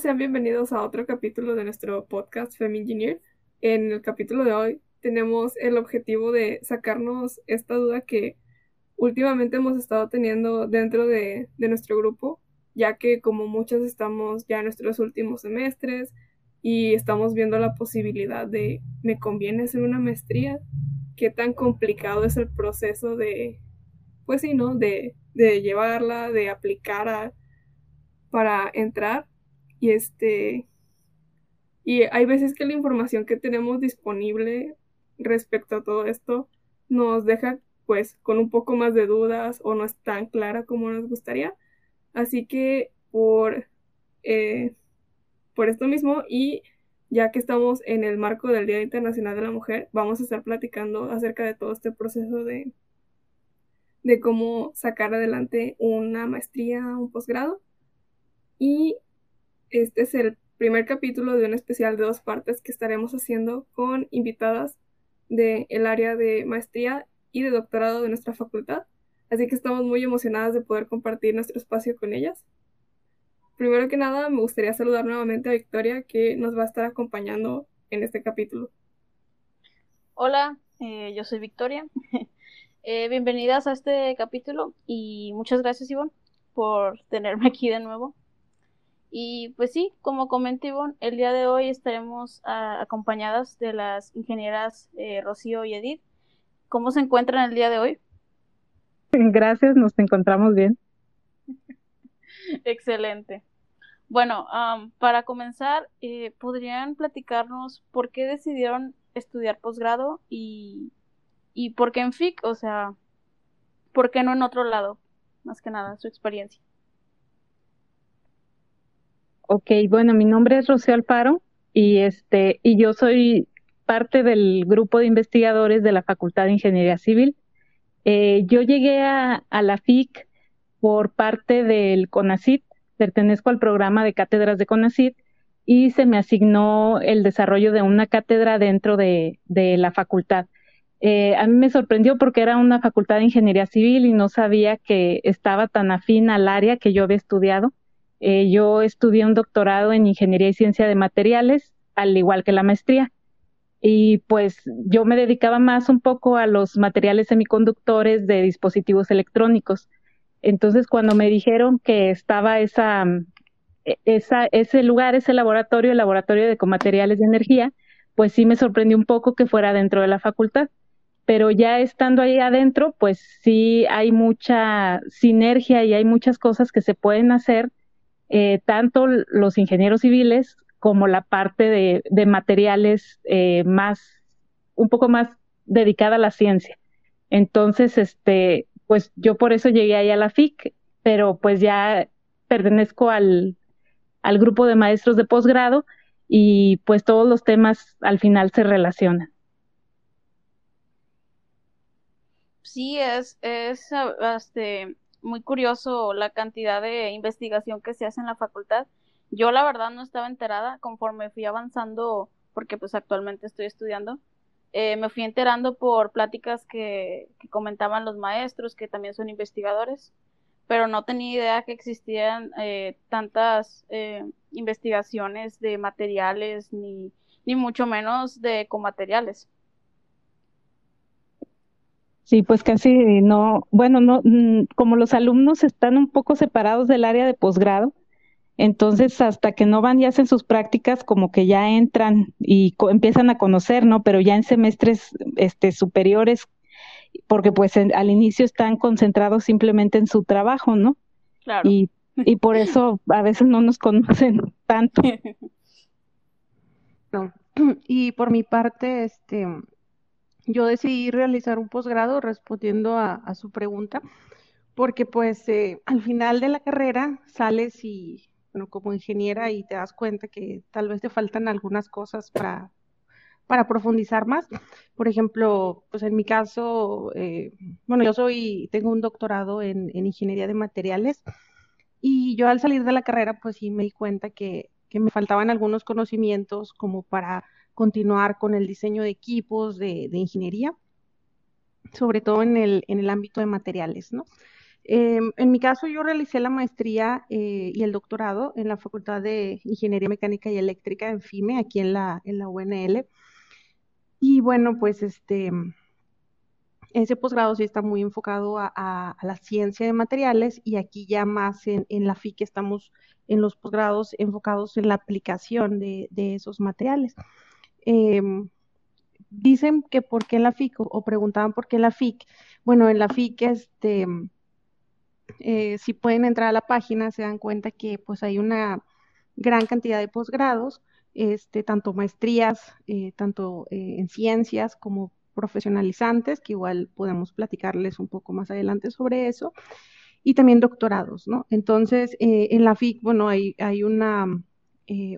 sean bienvenidos a otro capítulo de nuestro podcast Fem Engineer. En el capítulo de hoy tenemos el objetivo de sacarnos esta duda que últimamente hemos estado teniendo dentro de, nuestro grupo, ya que como muchos estamos ya en nuestros últimos semestres y estamos viendo la posibilidad de, ¿me conviene hacer una maestría? ¿Qué tan complicado es el proceso de, pues sí, ¿no? De, de llevarla, de aplicar a, para entrar. Y este, y hay veces que la información que tenemos disponible respecto a todo esto nos deja pues con un poco más de dudas o no es tan clara como nos gustaría. Así que por, eh, por esto mismo y ya que estamos en el marco del Día Internacional de la Mujer, vamos a estar platicando acerca de todo este proceso de, de cómo sacar adelante una maestría, un posgrado. Y este es el primer capítulo de un especial de dos partes que estaremos haciendo con invitadas del el área de maestría y de doctorado de nuestra facultad. Así que estamos muy emocionadas de poder compartir nuestro espacio con ellas. Primero que nada, me gustaría saludar nuevamente a Victoria, que nos va a estar acompañando en este capítulo. Hola, eh, yo soy Victoria. eh, bienvenidas a este capítulo y muchas gracias, Ivonne, por tenerme aquí de nuevo. Y pues sí, como comenté Ivonne, el día de hoy estaremos ah, acompañadas de las ingenieras eh, Rocío y Edith. ¿Cómo se encuentran el día de hoy? Gracias, nos encontramos bien. Excelente. Bueno, para comenzar, eh, ¿podrían platicarnos por qué decidieron estudiar posgrado y, y por qué en FIC? O sea, ¿por qué no en otro lado? Más que nada, su experiencia. Ok, bueno, mi nombre es Rocío Alparo y este y yo soy parte del grupo de investigadores de la Facultad de Ingeniería Civil. Eh, yo llegué a, la FIC por parte del CONACIT, pertenezco al programa de cátedras de CONACIT y se me asignó el desarrollo de una cátedra dentro de, de la facultad. Eh, a mí me sorprendió porque era una facultad de ingeniería civil y no sabía que estaba tan afín al área que yo había estudiado. Eh, yo estudié un doctorado en Ingeniería y Ciencia de Materiales, al igual que la maestría. Y pues yo me dedicaba más un poco a los materiales semiconductores de dispositivos electrónicos. Entonces, cuando me dijeron que estaba e, ese lugar, ese laboratorio, el laboratorio de comateriales de energía, pues sí me sorprendió un poco que fuera dentro de la facultad. Pero ya estando ahí adentro, pues sí hay mucha sinergia y hay muchas cosas que se pueden hacer eh, tanto los ingenieros civiles como la parte de, materiales eh, más, un poco más dedicada a la ciencia. Entonces, este, pues yo por eso llegué ahí a la FIC, pero pues ya pertenezco al, al grupo de maestros de posgrado y pues todos los temas al final se relacionan. Sí, es, es este, muy curioso la cantidad de investigación que se hace en la facultad. Yo la verdad no estaba enterada conforme fui avanzando, porque pues actualmente estoy estudiando. Eh, me fui enterando por pláticas que, comentaban los maestros, que también son investigadores, pero no tenía idea que existían eh, tantas eh, investigaciones de materiales, ni, ni mucho menos de comateriales. Sí, pues casi no, bueno, no, mm, como los alumnos están un poco separados del área de posgrado, entonces hasta que no van y hacen sus prácticas, como que ya entran y empiezan a conocer, ¿no? Pero ya en semestres este, superiores, porque pues al inicio están concentrados simplemente en su trabajo, ¿no? Claro. Y, y por eso a veces no nos conocen tanto. No. Y por mi parte, este, yo decidí realizar un posgrado respondiendo a, su pregunta, porque pues eh, al final de la carrera sales y, bueno, como ingeniera y te das cuenta que tal vez te faltan algunas cosas para, para profundizar más. Por ejemplo, pues en mi caso, eh, bueno, yo soy, tengo un doctorado en, en, ingeniería de materiales y yo al salir de la carrera, pues sí me di cuenta que, que me faltaban algunos conocimientos como para continuar con el diseño de equipos de, de ingeniería, sobre todo en el, en el ámbito de materiales, ¿no? Em, en mi caso, yo realicé la maestría eh, y el doctorado en la Facultad de Ingeniería Mecánica y Eléctrica en FIME, aquí en la, en la UNL. Y bueno, pues este, ese posgrado sí está muy enfocado a, la ciencia de materiales y aquí ya más en, la FIC estamos en los posgrados enfocados en la aplicación de, esos materiales. Em, dicen que por qué la FIC o, preguntaban por qué la FIC. Bueno, en la FIC, este, eh, si pueden entrar a la página, se dan cuenta que pues hay una gran cantidad de posgrados, este, tanto maestrías, eh, tanto eh, en ciencias como profesionalizantes, que igual podemos platicarles un poco más adelante sobre eso, y también doctorados, ¿no? Entonces, en la FIC, bueno, hay, hay una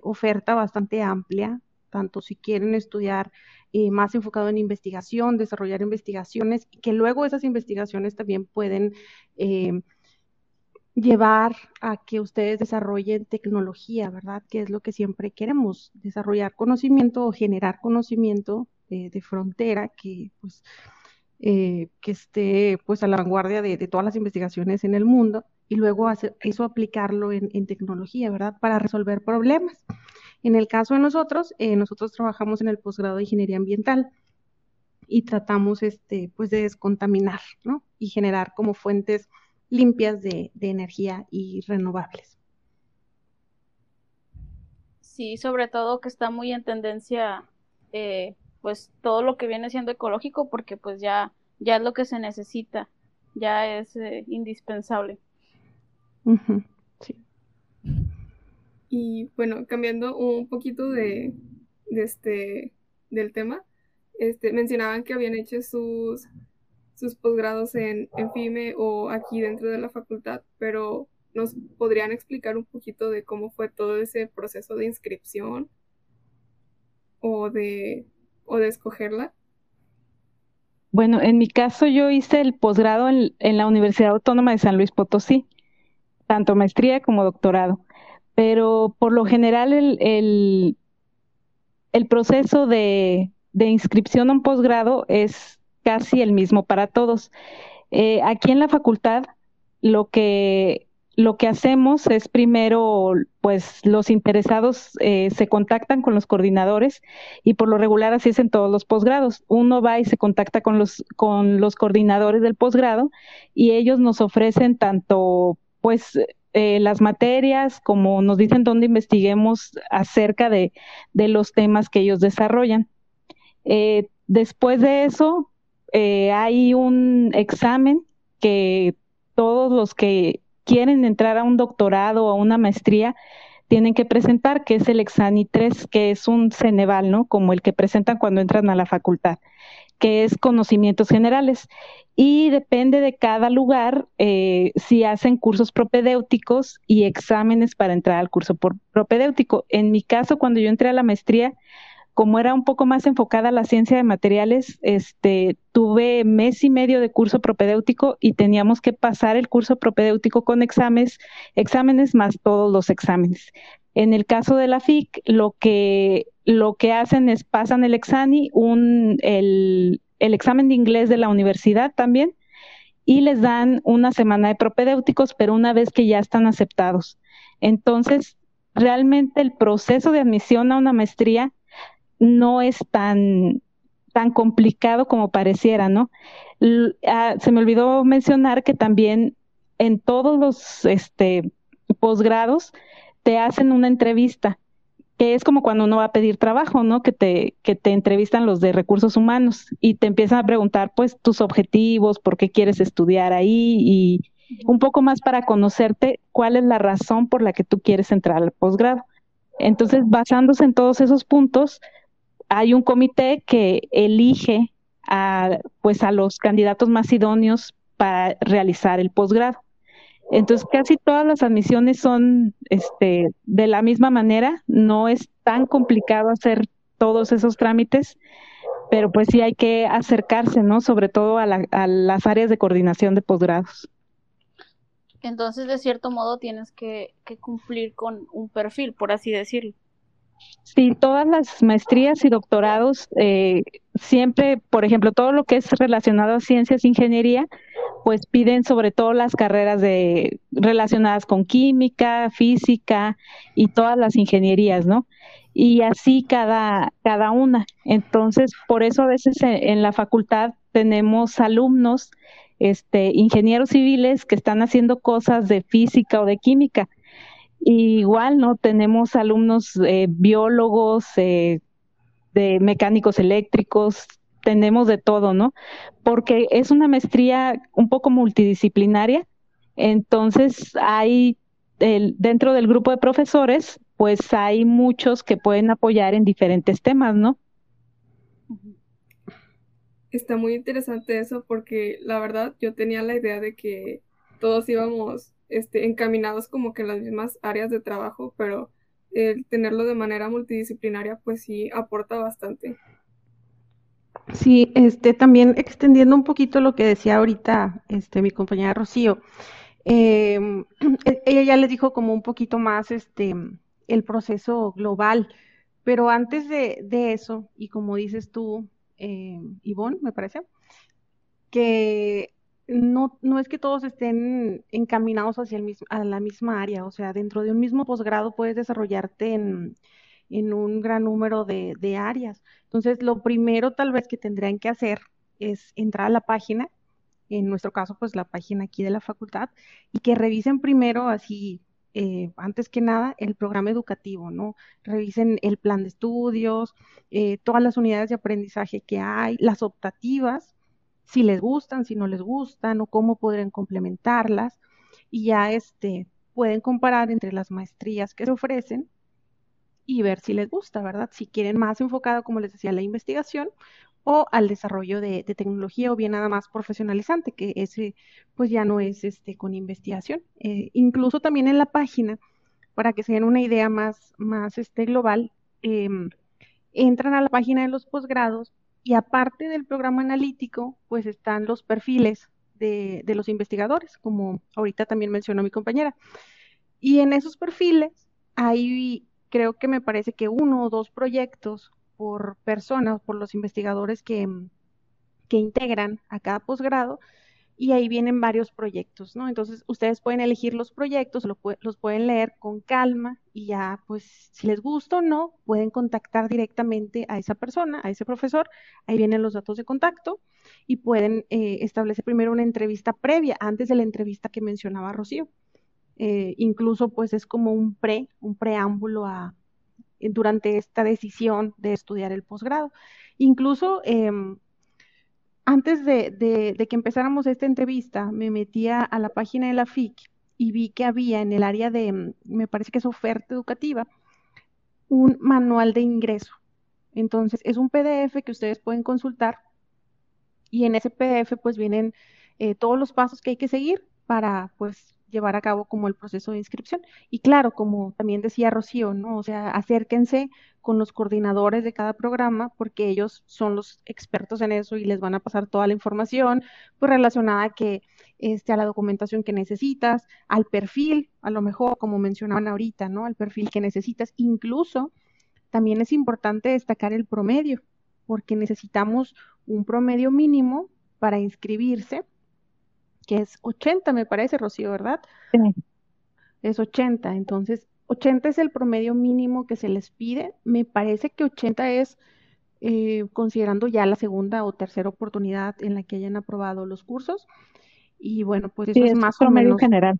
oferta bastante amplia, tanto si quieren estudiar eh, más enfocado en investigación, desarrollar investigaciones, que luego esas investigaciones también pueden eh, llevar a que ustedes desarrollen tecnología, ¿verdad? Que es lo que siempre queremos, desarrollar conocimiento o generar conocimiento de, frontera que pues eh, que esté pues a la vanguardia de, todas las investigaciones en el mundo y luego hacer, eso aplicarlo en tecnología, ¿verdad? Para resolver problemas. En el caso de nosotros, eh, nosotros trabajamos en el posgrado de ingeniería ambiental y tratamos este, pues de descontaminar, ¿no? Y generar como fuentes limpias de, energía y renovables. Sí, sobre todo que está muy en tendencia, eh, pues todo lo que viene siendo ecológico, porque pues ya, ya es lo que se necesita, ya es eh, indispensable. Sí. Y bueno, cambiando un poquito de, este, del tema, este, mencionaban que habían hecho sus, sus posgrados en, en FIME o aquí dentro de la facultad, pero ¿nos podrían explicar un poquito de cómo fue todo ese proceso de inscripción o de, o de escogerla? Bueno, en mi caso yo hice el posgrado en, en, la Universidad Autónoma de San Luis Potosí, tanto maestría como doctorado pero por lo general el, el, proceso de, inscripción a un posgrado es casi el mismo para todos. Eh, aquí en la facultad lo que lo que hacemos es primero, pues los interesados eh, se contactan con los coordinadores y por lo regular así es en todos los posgrados. Uno va y se contacta con los, con los coordinadores del posgrado y ellos nos ofrecen tanto, pues, eh, las materias, como nos dicen dónde investiguemos acerca de, los temas que ellos desarrollan. Eh, después de eso, eh, hay un examen que todos los que quieren entrar a un doctorado o a una maestría tienen que presentar, que es el Exani 3, que es un Ceneval, ¿no? Como el que presentan cuando entran a la facultad que es conocimientos generales. Y depende de cada lugar eh, si hacen cursos propedéuticos y exámenes para entrar al curso propedéutico. En mi caso, cuando yo entré a la maestría, como era un poco más enfocada a la ciencia de materiales, este, tuve mes y medio de curso propedéutico y teníamos que pasar el curso propedéutico con exámenes, exámenes más todos los exámenes. En el caso de la FIC, lo que, lo que hacen es pasan el exani, un, el, el examen de inglés de la universidad también, y les dan una semana de propedéuticos, pero una vez que ya están aceptados. Entonces, realmente el proceso de admisión a una maestría no es tan, tan complicado como pareciera, ¿no? Ah, se me olvidó mencionar que también en todos los este, posgrados te hacen una entrevista, que es como cuando uno va a pedir trabajo, ¿no? Que te, que te entrevistan los de recursos humanos y te empiezan a preguntar, pues, tus objetivos, por qué quieres estudiar ahí y un poco más para conocerte cuál es la razón por la que tú quieres entrar al posgrado. Entonces, basándose en todos esos puntos, hay un comité que elige a, pues, a los candidatos más idóneos para realizar el posgrado. Entonces, casi todas las admisiones son este, de la misma manera, no es tan complicado hacer todos esos trámites, pero pues sí hay que acercarse, ¿no? Sobre todo a, las áreas de coordinación de posgrados. Entonces, de cierto modo, tienes que, cumplir con un perfil, por así decirlo. Sí, todas las maestrías y doctorados, eh, siempre, por ejemplo, todo lo que es relacionado a ciencias e ingeniería, pues piden sobre todo las carreras de relacionadas con química, física y todas las ingenierías, ¿no? Y así cada, cada una. Entonces, por eso a veces en, la facultad tenemos alumnos, este, ingenieros civiles que están haciendo cosas de física o de química. Igual, ¿no? Tenemos alumnos eh, biólogos, eh, de mecánicos eléctricos, tenemos de todo, ¿no? Porque es una maestría un poco multidisciplinaria, entonces hay el, dentro del grupo de profesores, pues hay muchos que pueden apoyar en diferentes temas, ¿no? Está muy interesante eso porque la verdad yo tenía la idea de que todos íbamos este, encaminados como que en las mismas áreas de trabajo, pero el tenerlo de manera multidisciplinaria pues sí aporta bastante. Sí, este, también extendiendo un poquito lo que decía ahorita este, mi compañera Rocío, em, e, ella ya les dijo como un poquito más este, el proceso global, pero antes de, eso, y como dices tú, eh, Ivonne, me parece, que no, no es que todos estén encaminados hacia el mismo, a la misma área, o sea, dentro de un mismo posgrado puedes desarrollarte en en un gran número de, áreas. Entonces, lo primero tal vez que tendrían que hacer es entrar a la página, en nuestro caso, pues la página aquí de la facultad, y que revisen primero así, eh, antes que nada, el programa educativo, ¿no? Revisen el plan de estudios, eh, todas las unidades de aprendizaje que hay, las optativas, si les gustan, si no les gustan, o cómo podrían complementarlas, y ya este, pueden comparar entre las maestrías que se ofrecen y ver si les gusta, ¿verdad? Si quieren más enfocado, como les decía, a la investigación o al desarrollo de, tecnología o bien nada más profesionalizante, que ese pues ya no es este con investigación. Eh, incluso también en la página, para que se den una idea más, más este, global, em, entran a la página de los posgrados y aparte del programa analítico, pues están los perfiles de, de los investigadores, como ahorita también mencionó mi compañera. Y en esos perfiles hay creo que me parece que uno o dos proyectos por persona, por los investigadores que, que integran a cada posgrado, y ahí vienen varios proyectos, ¿no? Entonces, ustedes pueden elegir los proyectos, los pueden leer con calma y ya, pues, si les gusta o no, pueden contactar directamente a esa persona, a ese profesor, ahí vienen los datos de contacto y pueden eh, establecer primero una entrevista previa, antes de la entrevista que mencionaba Rocío. Eh, incluso pues es como un pre, un preámbulo a, eh, durante esta decisión de estudiar el posgrado. Incluso em, antes de, que empezáramos esta entrevista, me metía a la página de la FIC y vi que había en el área de, mm, me parece que es oferta educativa, un manual de ingreso. Entonces, es un PDF que ustedes pueden consultar y en ese PDF pues vienen eh, todos los pasos que hay que seguir para pues llevar a cabo como el proceso de inscripción. Y claro, como también decía Rocío, ¿no? O sea, acérquense con los coordinadores de cada programa porque ellos son los expertos en eso y les van a pasar toda la información pues relacionada a que este, a la documentación que necesitas, al perfil, a lo mejor como mencionaban ahorita, ¿no? Al perfil que necesitas. Incluso también es importante destacar el promedio, porque necesitamos un promedio mínimo para inscribirse que es 80, me parece, Rocío, ¿verdad? Sí. Es 80, entonces 80 es el promedio mínimo que se les pide. Me parece que 80 es eh, considerando ya la segunda o tercera oportunidad en la que hayan aprobado los cursos. Y bueno, pues eso es, más o menos general.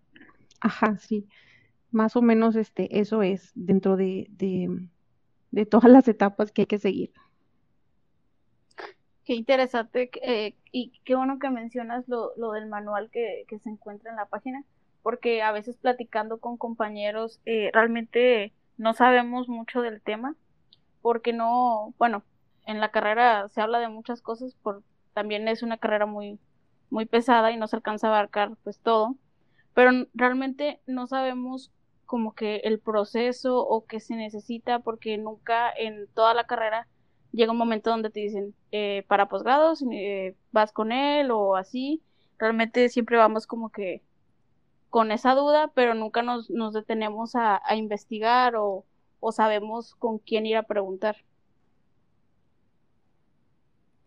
Ajá, sí. Más o menos este, eso es dentro de, de todas las etapas que hay que seguir. Qué interesante eh, y qué bueno que mencionas lo, lo del manual que, que, se encuentra en la página, porque a veces platicando con compañeros eh, realmente no sabemos mucho del tema, porque no, bueno, en la carrera se habla de muchas cosas, por, también es una carrera muy, muy pesada y no se alcanza a abarcar pues todo, pero realmente no sabemos como que el proceso o qué se necesita, porque nunca en toda la carrera llega un momento donde te dicen, eh, para posgrados, eh, vas con él o así. Realmente siempre vamos como que con esa duda, pero nunca nos, nos detenemos a, investigar o, sabemos con quién ir a preguntar.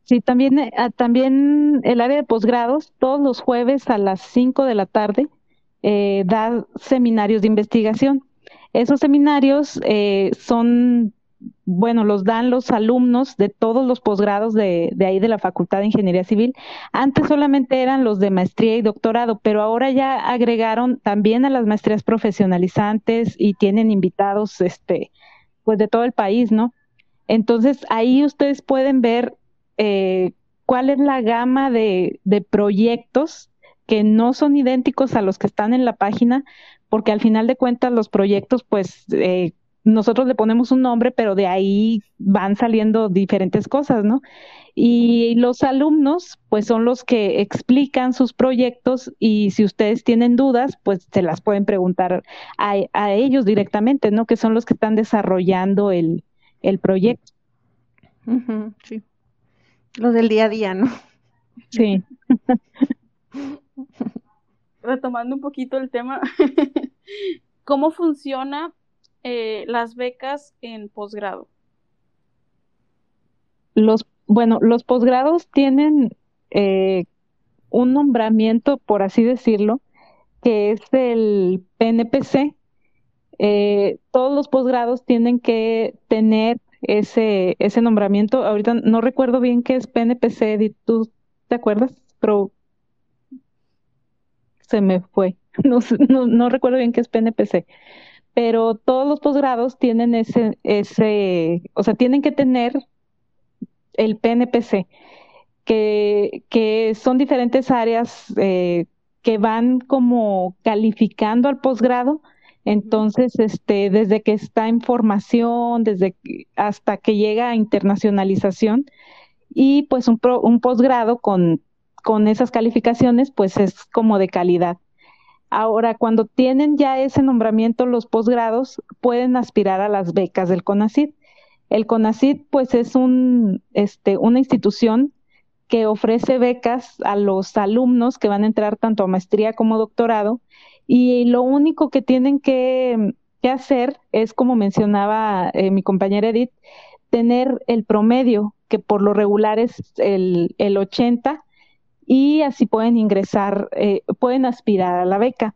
Sí, también, eh, ah, también el área de posgrados, todos los jueves a las 5 de la tarde, eh, da seminarios de investigación. Esos seminarios eh, son, bueno, los dan los alumnos de todos los posgrados de, ahí de la Facultad de Ingeniería Civil. Antes solamente eran los de maestría y doctorado, pero ahora ya agregaron también a las maestrías profesionalizantes y tienen invitados, este, pues de todo el país, ¿no? Entonces ahí ustedes pueden ver eh, cuál es la gama de, de, proyectos que no son idénticos a los que están en la página, porque al final de cuentas los proyectos, pues eh, nosotros le ponemos un nombre, pero de ahí van saliendo diferentes cosas, ¿no? Y los alumnos, pues son los que explican sus proyectos y si ustedes tienen dudas, pues se las pueden preguntar a, a ellos directamente, ¿no? Que son los que están desarrollando el, el proyecto. Uh -huh, sí los del día a día, ¿no? Sí. Retomando un poquito el tema, ¿cómo funciona eh, las becas en posgrado? Los, bueno, los posgrados tienen eh, un nombramiento, por así decirlo, que es el PNPC. Eh, todos los posgrados tienen que tener ese, ese nombramiento. Ahorita no recuerdo bien qué es PNPC, ¿tú te acuerdas? Pero se me fue. No, no, no recuerdo bien qué es PNPC. Pero todos los posgrados tienen ese, ese, o sea, tienen que tener el PNPC, que, que son diferentes áreas eh, que van como calificando al posgrado entonces, este, desde que está en formación, desde hasta que llega a internacionalización y pues un, un posgrado con, con esas calificaciones, pues es como de calidad. Ahora, cuando tienen ya ese nombramiento los posgrados, pueden aspirar a las becas del CONACID. El CONACID, pues, es un, este, una institución que ofrece becas a los alumnos que van a entrar tanto a maestría como doctorado y lo único que tienen que, hacer es, como mencionaba eh, mi compañera Edith, tener el promedio, que por lo regular es el, el 80, y así pueden ingresar, eh, pueden aspirar a la beca.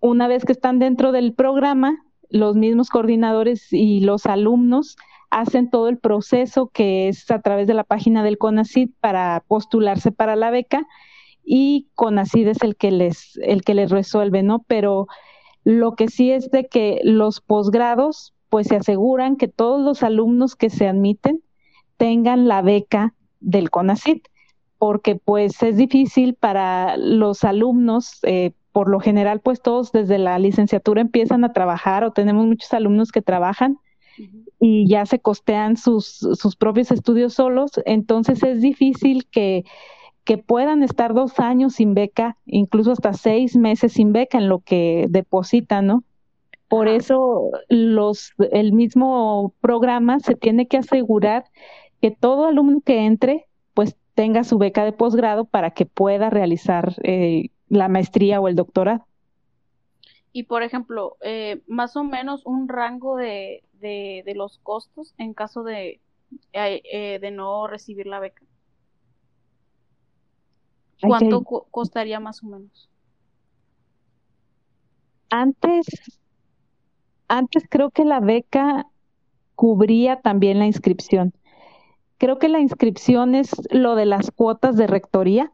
Una vez que están dentro del programa, los mismos coordinadores y los alumnos hacen todo el proceso que es a través de la página del CONACID para postularse para la beca y CONACID es el que les, el que les resuelve, ¿no? Pero lo que sí es de que los posgrados, pues se aseguran que todos los alumnos que se admiten tengan la beca del CONACID, porque pues es difícil para los alumnos, eh, por lo general, pues todos desde la licenciatura empiezan a trabajar o tenemos muchos alumnos que trabajan y ya se costean sus, sus propios estudios solos, entonces es difícil que que puedan estar dos años sin beca, incluso hasta seis meses sin beca en lo que depositan, ¿no? Por eso los, el mismo programa se tiene que asegurar que todo alumno que entre, tenga su beca de posgrado para que pueda realizar eh, la maestría o el doctorado. Y por ejemplo, eh, más o menos un rango de, de, de los costos en caso de, eh, de no recibir la beca. ¿Cuánto okay. costaría más o menos? Antes, antes creo que la beca cubría también la inscripción. Creo que la inscripción es lo de las cuotas de rectoría.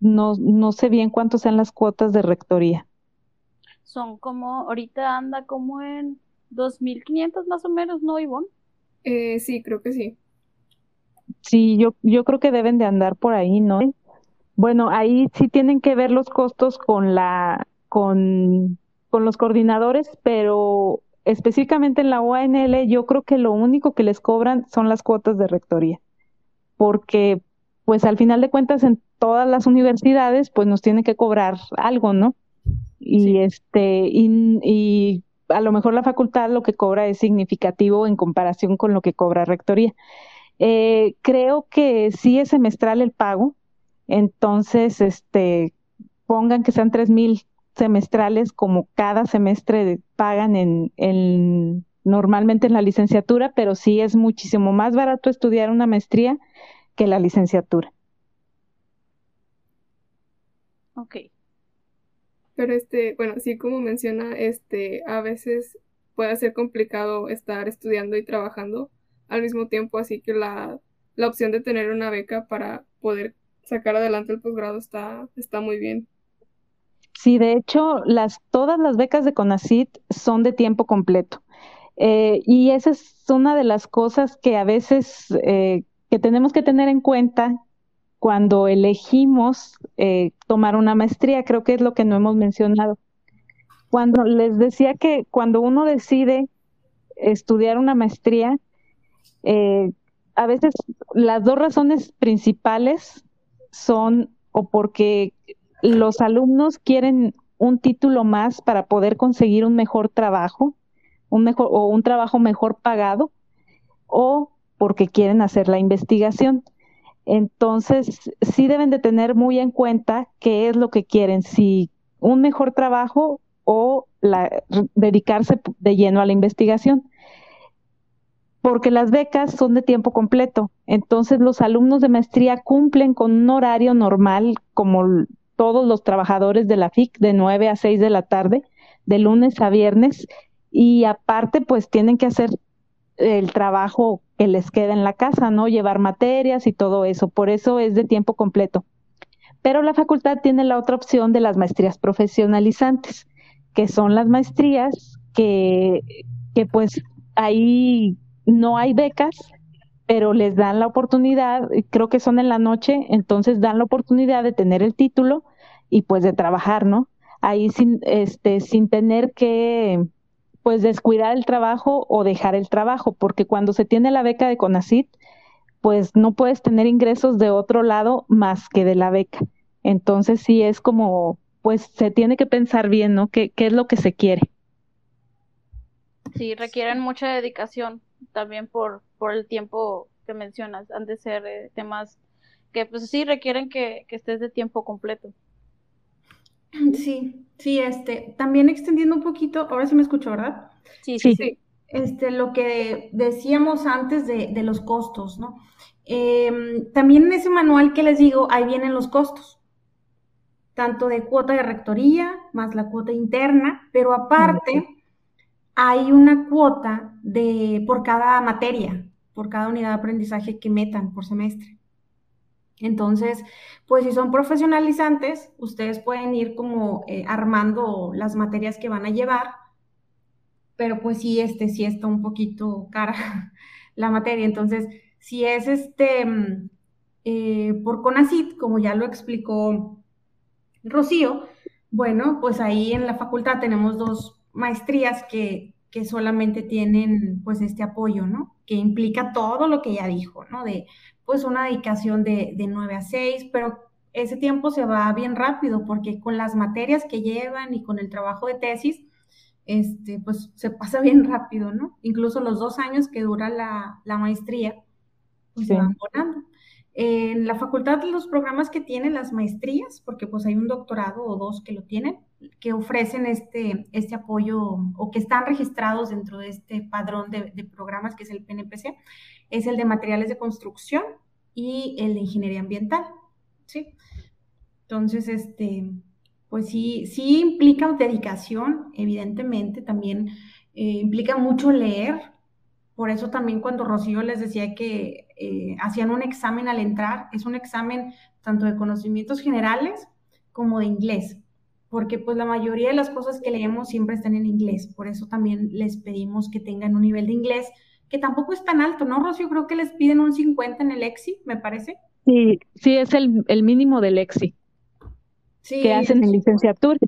No, no sé bien cuántos sean las cuotas de rectoría. Son como, ahorita anda como en 2.500 más o menos, ¿no, Ivonne? Eh, sí, creo que sí. Sí, yo, yo creo que deben de andar por ahí, ¿no? Bueno, ahí sí tienen que ver los costos con la, con, con los coordinadores, pero específicamente en la ONL yo creo que lo único que les cobran son las cuotas de rectoría, porque pues al final de cuentas en todas las universidades pues nos tienen que cobrar algo, ¿no? Y sí. este, y, y a lo mejor la facultad lo que cobra es significativo en comparación con lo que cobra rectoría. Eh, creo que sí es semestral el pago, entonces este, pongan que sean tres mil semestrales como cada semestre pagan en, en, normalmente en la licenciatura, pero sí es muchísimo más barato estudiar una maestría que la licenciatura. Ok. Pero este, bueno, sí como menciona, este, a veces puede ser complicado estar estudiando y trabajando al mismo tiempo, así que la, la opción de tener una beca para poder sacar adelante el posgrado está, está muy bien. Sí, de hecho, las, todas las becas de CONACIT son de tiempo completo. Eh, y esa es una de las cosas que a veces eh, que tenemos que tener en cuenta cuando elegimos eh, tomar una maestría, creo que es lo que no hemos mencionado. Cuando les decía que cuando uno decide estudiar una maestría, a veces las dos razones principales son o porque los alumnos quieren un título más para poder conseguir un mejor trabajo, un mejor o un trabajo mejor pagado, o porque quieren hacer la investigación. Entonces, sí deben de tener muy en cuenta qué es lo que quieren, si un mejor trabajo o dedicarse de lleno a la investigación. Porque las becas son de tiempo completo. Entonces, los alumnos de maestría cumplen con un horario normal como todos los trabajadores de la FIC de 9 a 6 de la tarde, de lunes a viernes, y aparte pues tienen que hacer el trabajo que les queda en la casa, ¿no? Llevar materias y todo eso, por eso es de tiempo completo. Pero la facultad tiene la otra opción de las maestrías profesionalizantes, que son las maestrías que, que pues ahí no hay becas, pero les dan la oportunidad, creo que son en la noche, entonces dan la oportunidad de tener el título y pues de trabajar, ¿no? Ahí sin, este, sin tener que pues descuidar el trabajo o dejar el trabajo, porque cuando se tiene la beca de CONACIT, pues no puedes tener ingresos de otro lado más que de la beca. Entonces sí es como, pues se tiene que pensar bien, ¿no? ¿Qué, qué es lo que se quiere? Sí, requieren mucha dedicación también por, por el tiempo que mencionas. Han de ser eh, temas que pues sí requieren que, que estés de tiempo completo. Sí, sí, este, también extendiendo un poquito, ahora sí me escucho, ¿verdad? Sí, sí, sí. Este, lo que decíamos antes de, de los costos, ¿no? Em, también en ese manual que les digo, ahí vienen los costos, tanto de cuota de rectoría más la cuota interna, pero aparte hay una cuota de por cada materia, por cada unidad de aprendizaje que metan por semestre. Entonces, pues si son profesionalizantes, ustedes pueden ir como eh, armando las materias que van a llevar, pero pues sí, este, sí está un poquito cara la materia. Entonces, si es este eh, por CONACIT, como ya lo explicó Rocío, bueno, pues ahí en la facultad tenemos dos maestrías que, que solamente tienen pues este apoyo, ¿no? Que implica todo lo que ya dijo, ¿no? De pues una dedicación de, de 9 a 6, pero ese tiempo se va bien rápido porque con las materias que llevan y con el trabajo de tesis, este, pues se pasa bien rápido, ¿no? Incluso los dos años que dura la, la maestría, pues se van volando. En la facultad, los programas que tienen las maestrías, porque pues hay un doctorado o dos que lo tienen, que ofrecen este, este apoyo o que están registrados dentro de este padrón de, programas que es el PNPC, es el de materiales de construcción y el de ingeniería ambiental, ¿sí? Entonces, este, pues sí, sí implica dedicación, evidentemente, también eh, implica mucho leer, por eso también cuando Rocío les decía que eh, hacían un examen al entrar, es un examen tanto de conocimientos generales como de inglés, porque pues la mayoría de las cosas que leemos siempre están en inglés, por eso también les pedimos que tengan un nivel de inglés que tampoco es tan alto, ¿no, Rocío? Creo que les piden un 50 en el EXI, me parece. Sí, sí, es el, el mínimo del EXI sí, que hacen en licenciatura.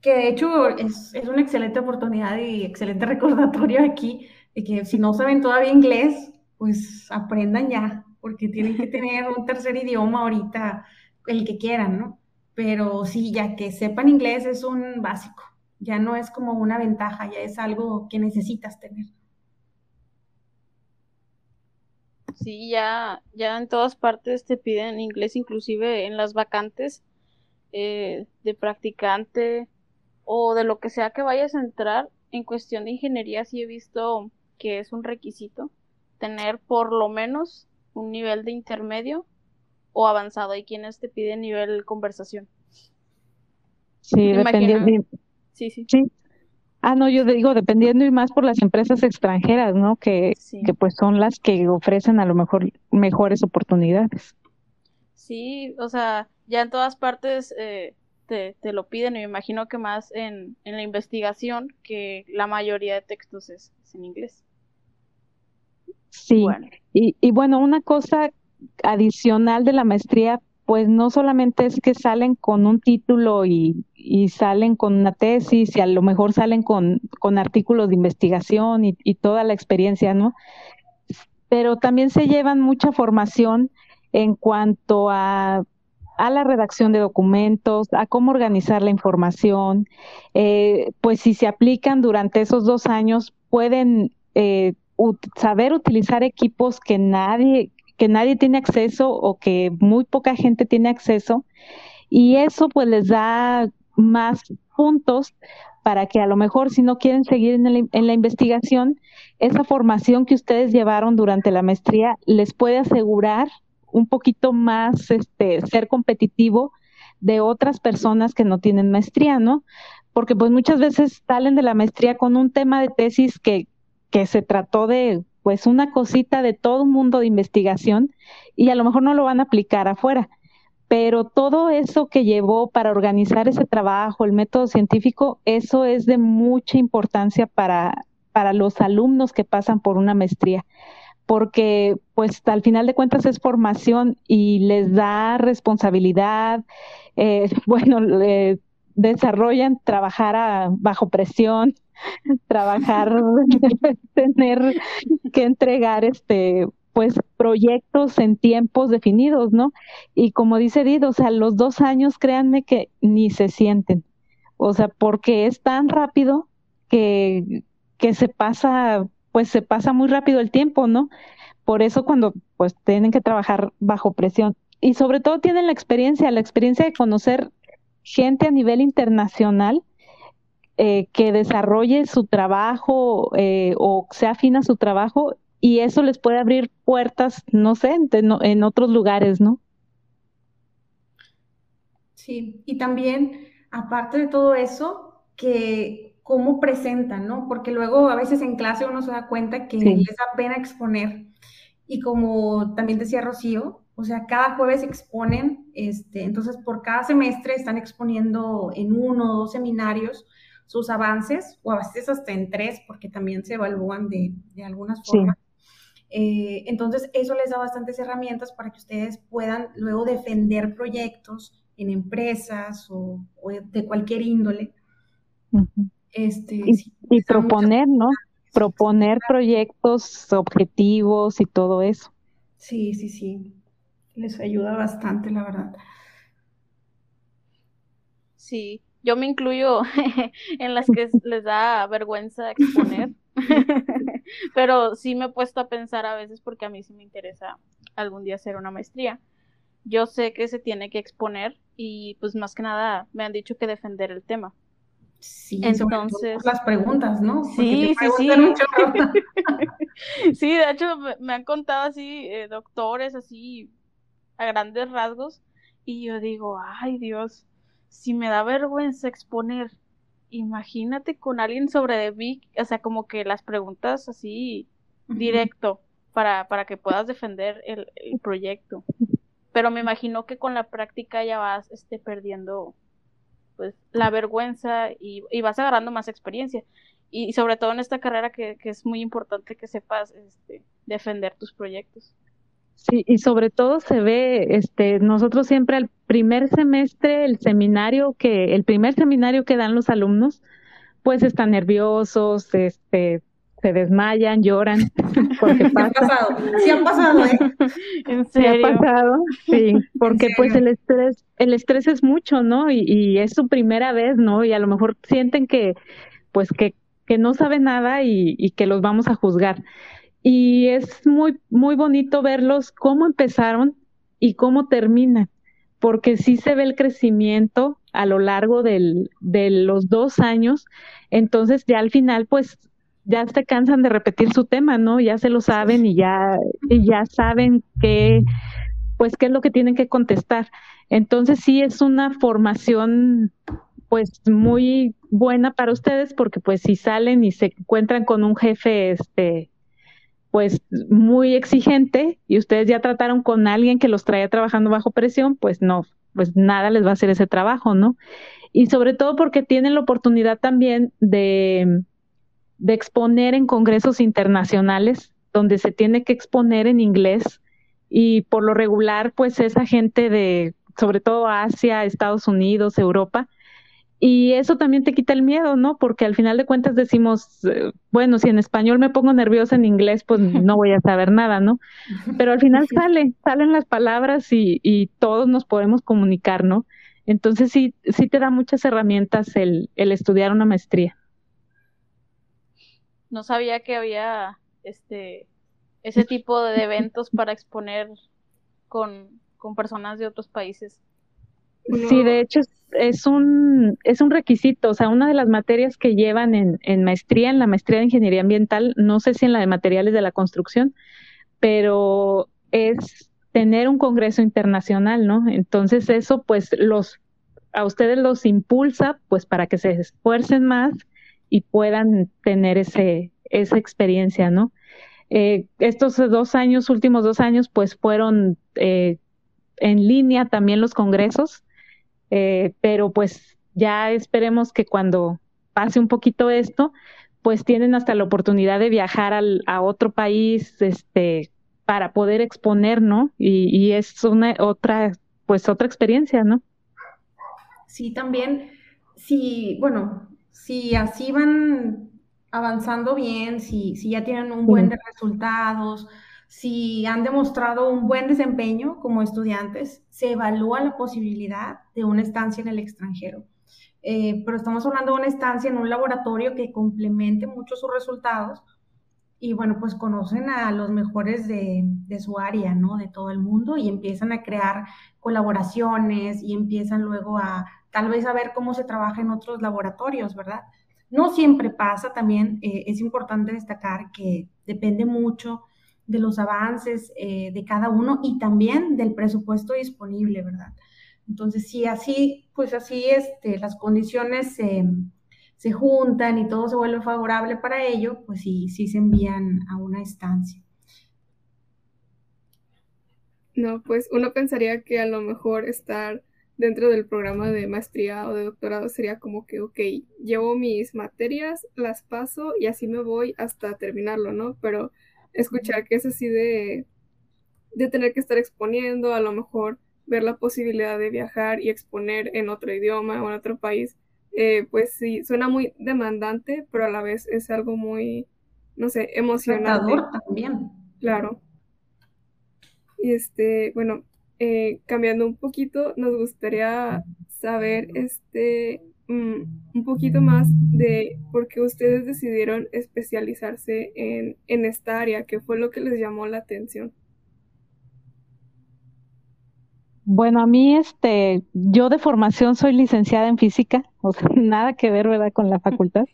Que de hecho es, es, una excelente oportunidad y excelente recordatorio aquí de que si no saben todavía inglés, pues aprendan ya, porque tienen que tener un tercer idioma ahorita, el que quieran, ¿no? Pero sí, ya que sepan inglés es un básico, ya no es como una ventaja, ya es algo que necesitas tener. Sí, ya, ya en todas partes te piden inglés, inclusive en las vacantes eh, de practicante o de lo que sea que vayas a entrar, en cuestión de ingeniería sí he visto que es un requisito tener por lo menos un nivel de intermedio o avanzado. Hay quienes te piden nivel conversación. Sí, dependiendo. Sí, sí. Sí. Ah, no, yo digo, dependiendo y más por las empresas extranjeras, ¿no? Que, que pues son las que ofrecen a lo mejor mejores oportunidades. Sí, o sea, ya en todas partes eh, te, te, lo piden y me imagino que más en, en la investigación que la mayoría de textos es, en inglés. Sí, Y, y bueno, una cosa adicional de la maestría, pues no solamente es que salen con un título y, y salen con una tesis y a lo mejor salen con, con artículos de investigación y, y, toda la experiencia, ¿no? Pero también se llevan mucha formación en cuanto a, a la redacción de documentos, a cómo organizar la información, eh, pues si se aplican durante esos dos años, pueden eh, saber utilizar equipos que nadie, que nadie tiene acceso o que muy poca gente tiene acceso. Y eso pues les da más puntos para que a lo mejor si no quieren seguir en, el, en, la investigación, esa formación que ustedes llevaron durante la maestría les puede asegurar un poquito más este, ser competitivo de otras personas que no tienen maestría, ¿no? Porque pues muchas veces salen de la maestría con un tema de tesis que, que se trató de pues una cosita de todo un mundo de investigación y a lo mejor no lo van a aplicar afuera. Pero todo eso que llevó para organizar ese trabajo, el método científico, eso es de mucha importancia para, para los alumnos que pasan por una maestría porque pues al final de cuentas es formación y les da responsabilidad, eh, bueno, desarrollan trabajar bajo presión, trabajar, tener que entregar este pues proyectos en tiempos definidos, ¿no? Y como dice Dido, o sea, los dos años, créanme que ni se sienten. O sea, porque es tan rápido que, que se pasa, pues se pasa muy rápido el tiempo, ¿no? Por eso cuando pues tienen que trabajar bajo presión y sobre todo tienen la experiencia, la experiencia de conocer gente a nivel internacional eh, que desarrolle su trabajo eh, o se afina a su trabajo y eso les puede abrir puertas, no sé, en, en otros lugares, ¿no? Sí, y también, aparte de todo eso, que cómo presentan, ¿no? Porque luego a veces en clase uno se da cuenta que sí. les da pena exponer. Y como también decía Rocío, o sea, cada jueves exponen, este, entonces por cada semestre están exponiendo en uno o dos seminarios sus avances, o a veces hasta en tres, porque también se evalúan de, de algunas formas. Sí. Eh, entonces, eso les da bastantes herramientas para que ustedes puedan luego defender proyectos en empresas o, o de cualquier índole. Uh -huh. este, y, sí, y proponer, ¿no? Proponer proyectos, objetivos y todo eso. Sí, sí, sí. Les ayuda bastante, la verdad. Sí, yo me incluyo en las que les da vergüenza exponer. Pero sí me he puesto a pensar a veces porque a mí sí me interesa algún día hacer una maestría. Yo sé que se tiene que exponer y pues más que nada me han dicho que defender el tema. Sí, entonces las preguntas, ¿no? Sí, sí, sí. sí, de hecho me, me, han contado así eh, doctores así a grandes rasgos y yo digo, ay Dios, si me da vergüenza exponer imagínate con alguien sobre de mí, o sea, como que las preguntas así uh -huh. directo para, para que puedas defender el, el, proyecto. Pero me imagino que con la práctica ya vas este, perdiendo pues la vergüenza y, y vas agarrando más experiencia. Y, sobre todo en esta carrera que, que es muy importante que sepas este, defender tus proyectos. Sí, y sobre todo se ve, este, nosotros siempre al primer semestre, el seminario que, el primer seminario que dan los alumnos, pues están nerviosos, este, se desmayan, lloran, porque pasa. Sí ha pasado, sí ha pasado, ¿eh? ¿En serio? Sí ha pasado, sí, porque pues el estrés, el estrés es mucho, ¿no? Y, y, es su primera vez, ¿no? Y a lo mejor sienten que, pues que, que no saben nada y, y que los vamos a juzgar y es muy, muy bonito verlos cómo empezaron y cómo terminan, porque sí se ve el crecimiento a lo largo del, de los dos años. Entonces ya al final, pues ya se cansan de repetir su tema, ¿no? Ya se lo saben y ya, y ya saben qué, pues qué es lo que tienen que contestar. Entonces sí es una formación pues muy buena para ustedes porque pues si salen y se encuentran con un jefe este pues muy exigente y ustedes ya trataron con alguien que los traía trabajando bajo presión, pues no, pues nada les va a hacer ese trabajo, ¿no? Y sobre todo porque tienen la oportunidad también de, de exponer en congresos internacionales donde se tiene que exponer en inglés y por lo regular pues esa gente de sobre todo Asia, Estados Unidos, Europa, y eso también te quita el miedo, ¿no? Porque al final de cuentas decimos, eh, bueno, si en español me pongo nerviosa en inglés, pues no voy a saber nada, ¿no? Pero al final sale, salen las palabras y, y todos nos podemos comunicar, ¿no? Entonces sí, sí te da muchas herramientas el, el estudiar una maestría. No sabía que había este ese tipo de eventos para exponer con, con personas de otros países. Sí, de hecho es, un, es un requisito, o sea, una de las materias que llevan en, en maestría, en la maestría de ingeniería ambiental, no sé si en la de materiales de la construcción, pero es tener un congreso internacional, ¿no? Entonces eso pues los a ustedes los impulsa pues para que se esfuercen más y puedan tener ese esa experiencia, ¿no? Eh, estos dos años, últimos dos años, pues fueron eh, en línea también los congresos eh, pero pues ya esperemos que cuando pase un poquito esto, pues tienen hasta la oportunidad de viajar al, a otro país, este, para poder exponer, ¿no? Y, y es una otra, pues otra experiencia, ¿no? Sí, también, si, bueno, si así van avanzando bien, si, si ya tienen un buen de resultados, si han demostrado un buen desempeño como estudiantes, se evalúa la posibilidad de una estancia en el extranjero. Eh, pero estamos hablando de una estancia en un laboratorio que complemente mucho sus resultados y bueno, pues conocen a los mejores de, su área, ¿no? De todo el mundo y empiezan a crear colaboraciones y empiezan luego a tal vez a ver cómo se trabaja en otros laboratorios, ¿verdad? No siempre pasa, también eh, es importante destacar que depende mucho de los avances eh, de cada uno y también del presupuesto disponible, ¿verdad? Entonces, si así, pues así este, las condiciones se juntan y todo se vuelve favorable para ello, pues sí, sí se envían a una estancia. No, pues uno pensaría que a lo mejor estar dentro del programa de maestría o de doctorado sería como que, ok, llevo mis materias, las paso y así me voy hasta terminarlo, ¿no? Pero escuchar que es así de, de tener que estar exponiendo, a lo mejor ver la posibilidad de viajar y exponer en otro idioma o en otro país, eh, pues sí, suena muy demandante, pero a la vez es algo muy, no sé, emocionante. también. Claro. Y este, bueno, eh, cambiando un poquito, nos gustaría saber, este, Mm, un poquito más de por qué ustedes decidieron especializarse en, en esta área, qué fue lo que les llamó la atención. Bueno, a mí, este, yo de formación soy licenciada en física, o sea, nada que ver, ¿verdad?, con la facultad.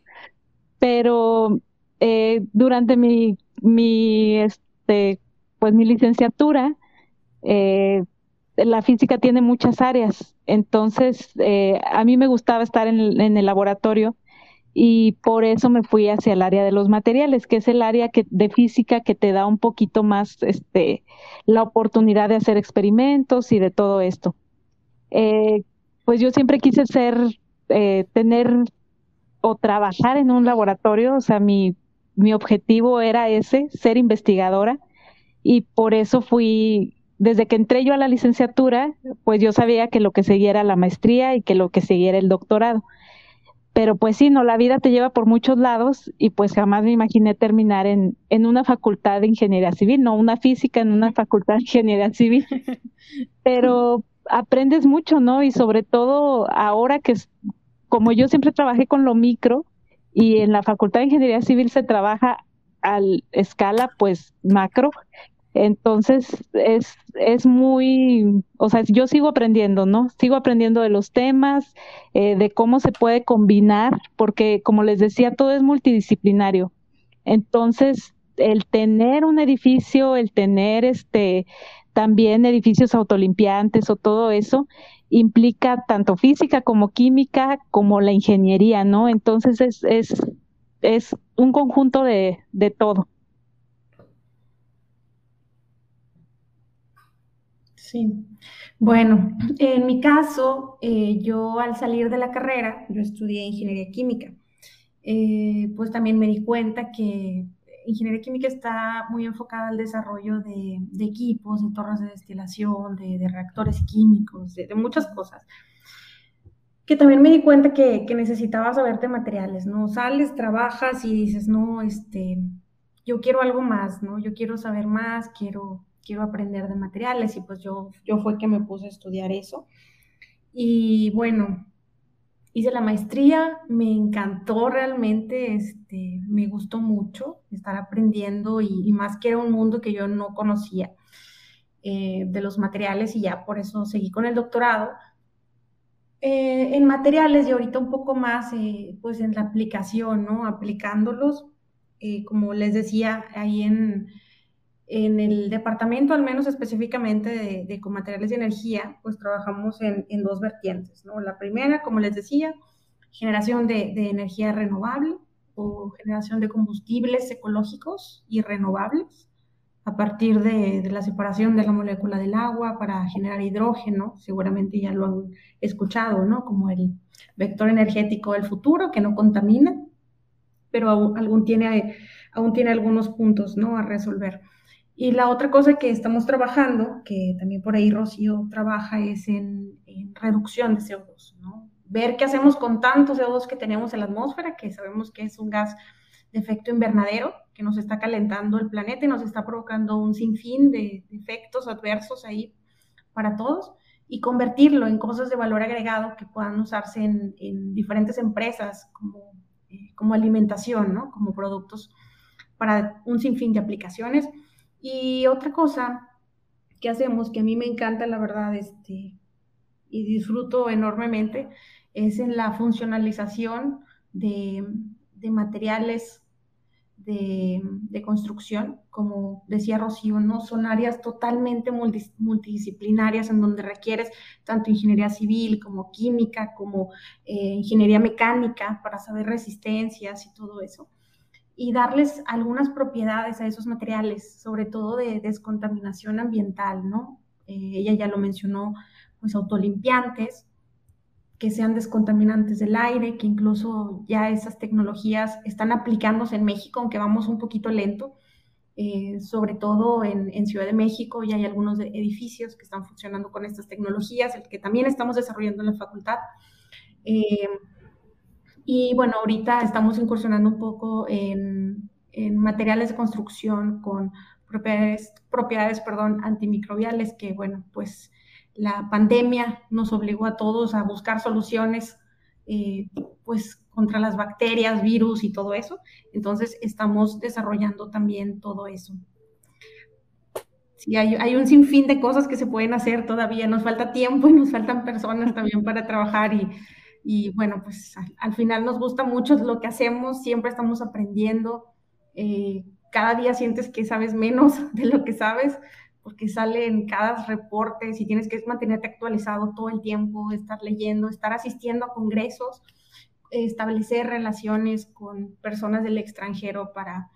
Pero eh, durante mi, mi, este, pues mi licenciatura, eh, la física tiene muchas áreas, entonces eh, a mí me gustaba estar en el, laboratorio y por eso me fui hacia el área de los materiales, que es el área de física que te da un poquito más este, la oportunidad de hacer experimentos y de todo esto. Eh, pues yo siempre quise ser, eh, tener o trabajar en un laboratorio, o sea, mi, mi objetivo era ese, ser investigadora, y por eso fui desde que entré yo a la licenciatura, pues yo sabía que lo que seguía era la maestría y que lo que seguía era el doctorado. Pero pues sí, no, la vida te lleva por muchos lados y pues jamás me imaginé terminar en, en una facultad de ingeniería civil, no una física en una facultad de ingeniería civil. Pero aprendes mucho, ¿no? Y sobre todo ahora que, como yo siempre trabajé con lo micro y en la facultad de ingeniería civil se trabaja a escala pues macro, Entonces, es, es muy, o sea, yo sigo aprendiendo, ¿no? Sigo aprendiendo de los temas, eh, de cómo se puede combinar, porque como les decía, todo es multidisciplinario. Entonces, el tener un edificio, el tener este también edificios autolimpiantes o todo eso, implica tanto física como química como la ingeniería, ¿no? Entonces es, es, es un conjunto de, de todo. Sí. Bueno, en mi caso, eh, yo al salir de la carrera, yo estudié ingeniería química, eh, pues también me di cuenta que ingeniería química está muy enfocada al desarrollo de, equipos, de torres de destilación, de, reactores químicos, de, muchas cosas. Que también me di cuenta que, que necesitaba saber de materiales, ¿no? Sales, trabajas y dices, no, este, yo quiero algo más, ¿no? Yo quiero saber más, quiero quiero aprender de materiales y pues yo, yo fue que me puse a estudiar eso. Y bueno, hice la maestría, me encantó realmente, este, me gustó mucho estar aprendiendo y, más que era un mundo que yo no conocía eh, de los materiales y ya por eso seguí con el doctorado. Eh, en materiales y ahorita un poco más eh, pues en la aplicación, ¿no? Aplicándolos, como les decía, ahí en, en el departamento, al menos específicamente de, de materiales de energía, pues trabajamos en, en, dos vertientes, ¿no? La primera, como les decía, generación de, de energía renovable o generación de combustibles ecológicos y renovables a partir de, de, la separación de la molécula del agua para generar hidrógeno, seguramente ya lo han escuchado, ¿no? Como el vector energético del futuro que no contamina, pero aún, aún tiene, aún tiene algunos puntos, ¿no? A resolver. Y la otra cosa que estamos trabajando, que también por ahí Rocío trabaja, es en, reducción de CO2, ¿no? Ver qué hacemos con tanto CO2 que tenemos en la atmósfera, que sabemos que es un gas de efecto invernadero, que nos está calentando el planeta y nos está provocando un sinfín de, efectos adversos ahí para todos, y convertirlo en cosas de valor agregado que puedan usarse en, diferentes empresas como, eh, como alimentación, ¿no? Como productos para un sinfín de aplicaciones y otra cosa que hacemos, que a mí me encanta, la verdad, este, y disfruto enormemente, es en la funcionalización de, materiales de, construcción, como decía Rocío, ¿no? Son áreas totalmente multidisciplinarias en donde requieres tanto ingeniería civil como química, como eh, ingeniería mecánica para saber resistencias y todo eso y darles algunas propiedades a esos materiales, sobre todo de descontaminación ambiental, ¿no? Eh, ella ya lo mencionó, pues autolimpiantes, que sean descontaminantes del aire, que incluso ya esas tecnologías están aplicándose en México, aunque vamos un poquito lento, eh, sobre todo en, Ciudad de México, ya hay algunos edificios que están funcionando con estas tecnologías, el que también estamos desarrollando en la facultad. Eh, y bueno, ahorita estamos incursionando un poco en, materiales de construcción con propiedades, propiedades perdón, antimicrobiales que, bueno, pues la pandemia nos obligó a todos a buscar soluciones eh, pues contra las bacterias, virus y todo eso. Entonces estamos desarrollando también todo eso. Sí, hay, hay, un sinfín de cosas que se pueden hacer todavía. Nos falta tiempo y nos faltan personas también para trabajar y y bueno, pues al, final nos gusta mucho lo que hacemos, siempre estamos aprendiendo, eh, cada día sientes que sabes menos de lo que sabes, porque salen cada reporte, y tienes que mantenerte actualizado todo el tiempo, estar leyendo, estar asistiendo a congresos, establecer relaciones con personas del extranjero para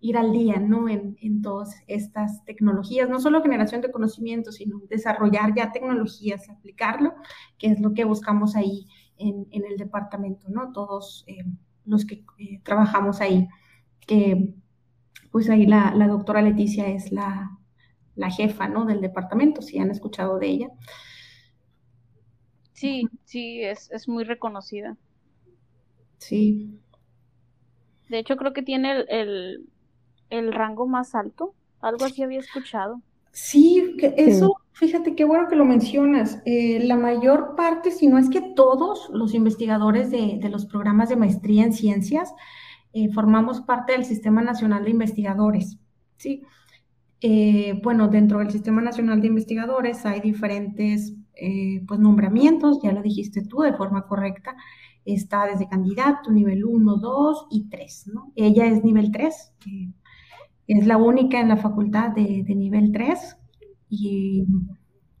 ir al día, ¿no? En, en, todas estas tecnologías, no solo generación de conocimiento, sino desarrollar ya tecnologías, aplicarlo, que es lo que buscamos ahí en, el departamento, ¿no? Todos eh, los que eh, trabajamos ahí, que pues ahí la, doctora Leticia es la, jefa, ¿no? Del departamento, si han escuchado de ella. Sí, sí, es, es muy reconocida. Sí. De hecho, creo que tiene el, el rango más alto. Algo así había escuchado. Sí, que eso, fíjate qué bueno que lo mencionas. Eh, la mayor parte, si no es que todos los investigadores de, los programas de maestría en ciencias, eh, formamos parte del Sistema Nacional de Investigadores. ¿sí? eh, bueno, dentro del Sistema Nacional de Investigadores hay diferentes pues, nombramientos, ya lo dijiste tú de forma correcta. Está desde candidato, nivel 1, 2 y 3, ¿no? Ella es nivel 3, es la única en la facultad de, nivel 3 y,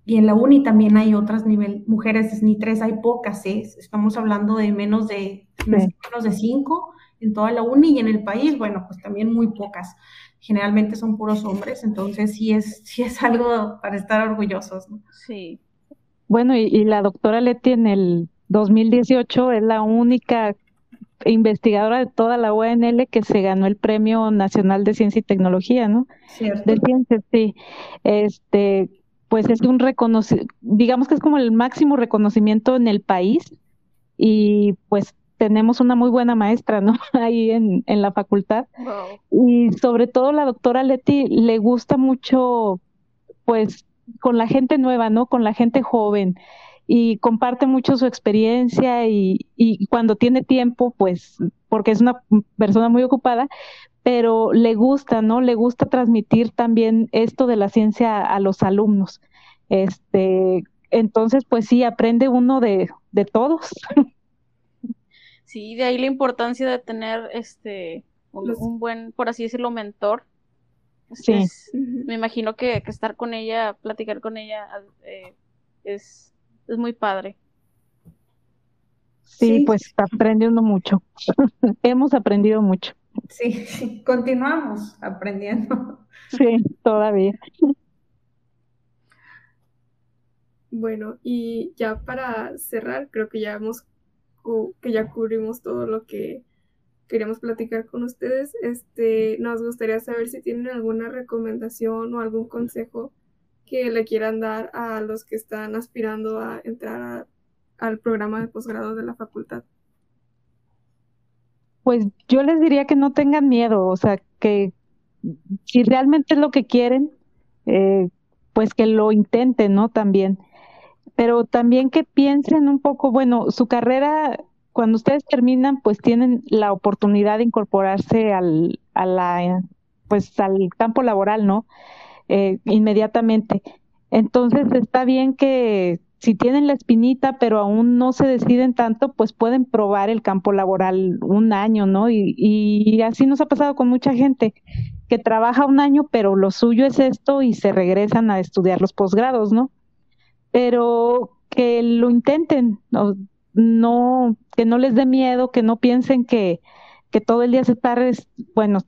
en la UNI también hay otras nivel, mujeres ni 3, hay pocas, ¿eh? estamos hablando de menos de, menos de 5 en toda la UNI y en el país, bueno, pues también muy pocas generalmente son puros hombres, entonces sí es, sí es algo para estar orgullosos, ¿no? Sí. Bueno, y, la doctora Leti en el 2018 es la única investigadora de toda la UNL que se ganó el Premio Nacional de Ciencia y Tecnología, ¿no? Cierto. De ciencia, sí. Este, pues es un reconocimiento, digamos que es como el máximo reconocimiento en el país y pues tenemos una muy buena maestra, ¿no? Ahí en, en la facultad. Y sobre todo la doctora Leti le gusta mucho, pues, con la gente nueva, ¿no? Con la gente joven. Y comparte mucho su experiencia y, y cuando tiene tiempo, pues, porque es una persona muy ocupada, pero le gusta, ¿no? Le gusta transmitir también esto de la ciencia a los alumnos. Este, entonces, pues sí, aprende uno de, de todos. Sí, de ahí la importancia de tener este un, buen, por así decirlo, mentor. sí. me imagino que, estar con ella, platicar con ella eh, es, es muy padre. Sí, pues aprendiendo mucho. Hemos aprendido mucho. Sí, sí, continuamos aprendiendo. Sí, todavía. Bueno, y ya para cerrar, creo que ya hemos que ya cubrimos todo lo que queríamos platicar con ustedes. Este, nos gustaría saber si tienen alguna recomendación o algún consejo que le quieran dar a los que están aspirando a entrar al programa de posgrado de la facultad. Pues yo les diría que no tengan miedo, o sea, que si realmente es lo que quieren, eh, pues que lo intenten, ¿no? También pero también que piensen un poco, bueno, su carrera, cuando ustedes terminan, pues tienen la oportunidad de incorporarse al, a la, pues al campo laboral, ¿no? Eh, inmediatamente. Entonces está bien que si tienen la espinita, pero aún no se deciden tanto, pues pueden probar el campo laboral un año, ¿no? Y, y así nos ha pasado con mucha gente que trabaja un año, pero lo suyo es esto y se regresan a estudiar los posgrados, ¿no? pero que lo intenten, no, no que no les dé miedo, que no piensen que, que todo el día es estar, bueno,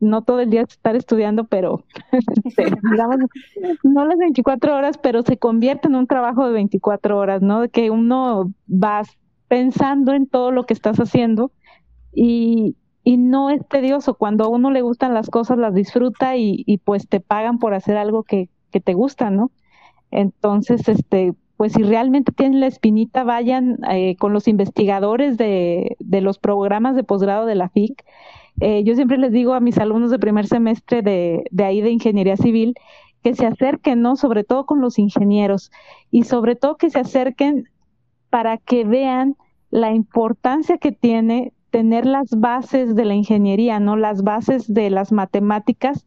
no todo el día es estar estudiando, pero este, digamos, no las 24 horas, pero se convierte en un trabajo de 24 horas, ¿no? De que uno va pensando en todo lo que estás haciendo y, y no es tedioso. Cuando a uno le gustan las cosas, las disfruta y, y pues te pagan por hacer algo que, que te gusta, ¿no? Entonces, este, pues si realmente tienen la espinita, vayan eh, con los investigadores de, de, los programas de posgrado de la FIC. Eh, yo siempre les digo a mis alumnos de primer semestre de, de ahí de ingeniería civil que se acerquen, ¿no? Sobre todo con los ingenieros y sobre todo que se acerquen para que vean la importancia que tiene tener las bases de la ingeniería, ¿no? Las bases de las matemáticas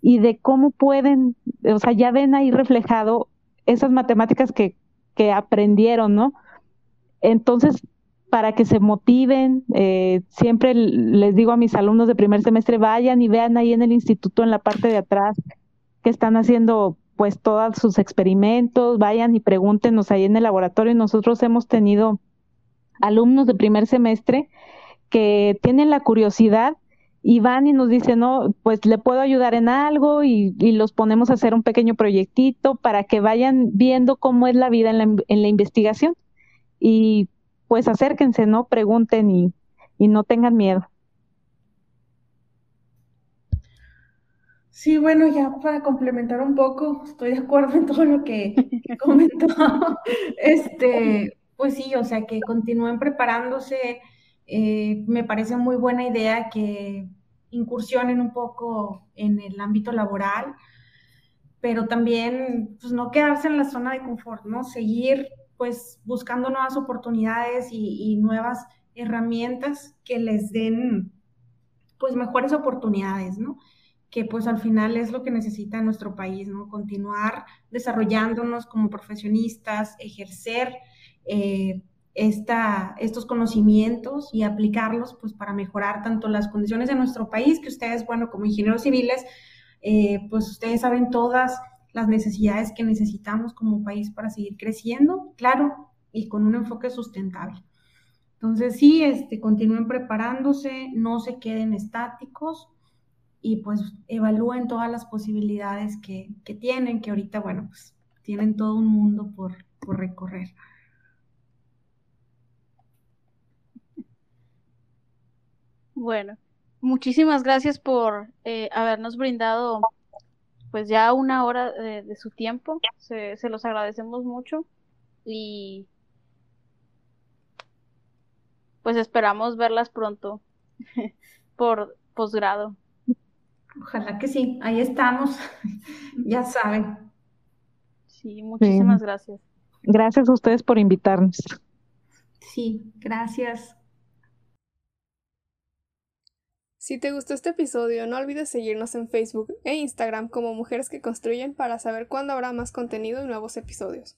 y de cómo pueden, o sea, ya ven ahí reflejado esas matemáticas que, que aprendieron, ¿no? Entonces, para que se motiven, eh, siempre les digo a mis alumnos de primer semestre, vayan y vean ahí en el instituto, en la parte de atrás, que están haciendo pues todos sus experimentos, vayan y pregúntenos ahí en el laboratorio. Nosotros hemos tenido alumnos de primer semestre que tienen la curiosidad y van y nos dicen, no, pues le puedo ayudar en algo y, los ponemos a hacer un pequeño proyectito para que vayan viendo cómo es la vida en la, en la investigación. Y pues acérquense, ¿no? Pregunten y, y no tengan miedo. Sí, bueno, ya para complementar un poco, estoy de acuerdo en todo lo que, que comentó. este, pues sí, o sea, que continúen preparándose, eh, me parece muy buena idea que incursionen un poco en el ámbito laboral, pero también pues, no quedarse en la zona de confort, ¿no? Seguir pues buscando nuevas oportunidades y, nuevas herramientas que les den pues mejores oportunidades, ¿no? que pues al final es lo que necesita nuestro país, ¿no? Continuar desarrollándonos como profesionistas, ejercer eh, esta, estos conocimientos y aplicarlos pues para mejorar tanto las condiciones de nuestro país, que ustedes, bueno, como ingenieros civiles, eh, pues ustedes saben todas las necesidades que necesitamos como país para seguir creciendo, claro, y con un enfoque sustentable. Entonces sí, este, continúen preparándose, no se queden estáticos y pues evalúen todas las posibilidades que, que tienen, que ahorita, bueno, pues tienen todo un mundo por, por recorrer. Bueno, muchísimas gracias por eh, habernos brindado pues ya una hora de, su tiempo. Se, se, los agradecemos mucho y pues esperamos verlas pronto por posgrado. Ojalá que sí, ahí estamos, ya saben. Sí, muchísimas gracias. Gracias a ustedes por invitarnos. Sí, gracias. Si te gustó este episodio, no olvides seguirnos en Facebook e Instagram como Mujeres que Construyen para saber cuándo habrá más contenido y nuevos episodios.